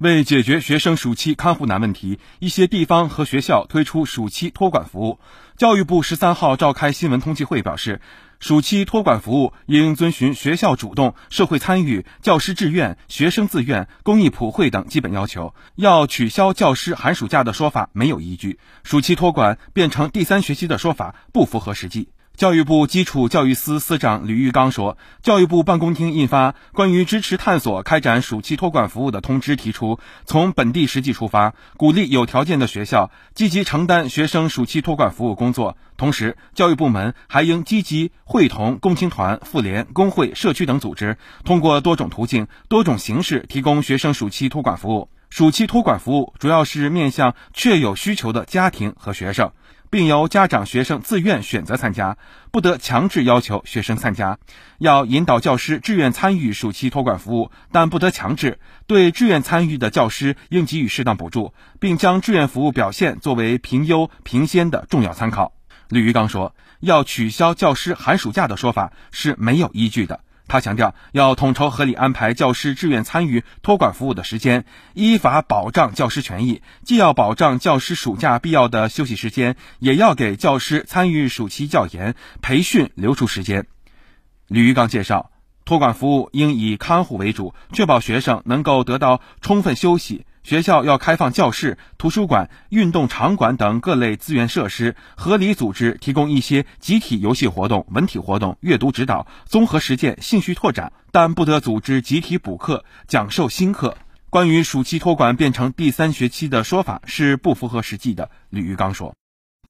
为解决学生暑期看护难问题，一些地方和学校推出暑期托管服务。教育部十三号召开新闻通气会表示，暑期托管服务应遵循学校主动、社会参与、教师自愿、学生自愿、公益普惠等基本要求。要取消教师寒暑假的说法没有依据，暑期托管变成第三学期的说法不符合实际。教育部基础教育司司长吕玉刚说，教育部办公厅印发《关于支持探索开展暑期托管服务的通知》，提出从本地实际出发，鼓励有条件的学校积极承担学生暑期托管服务工作。同时，教育部门还应积极会同共青团、妇联、工会、社区等组织，通过多种途径、多种形式提供学生暑期托管服务。暑期托管服务主要是面向确有需求的家庭和学生。并由家长、学生自愿选择参加，不得强制要求学生参加。要引导教师志愿参与暑期托管服务，但不得强制。对志愿参与的教师，应给予适当补助，并将志愿服务表现作为评优评先的重要参考。吕玉刚说：“要取消教师寒暑假的说法是没有依据的。”他强调，要统筹合理安排教师志愿参与托管服务的时间，依法保障教师权益。既要保障教师暑假必要的休息时间，也要给教师参与暑期教研培训留出时间。吕玉刚介绍，托管服务应以看护为主，确保学生能够得到充分休息。学校要开放教室、图书馆、运动场馆等各类资源设施，合理组织提供一些集体游戏活动、文体活动、阅读指导、综合实践、兴趣拓展，但不得组织集体补课、讲授新课。关于暑期托管变成第三学期的说法是不符合实际的，李玉刚说。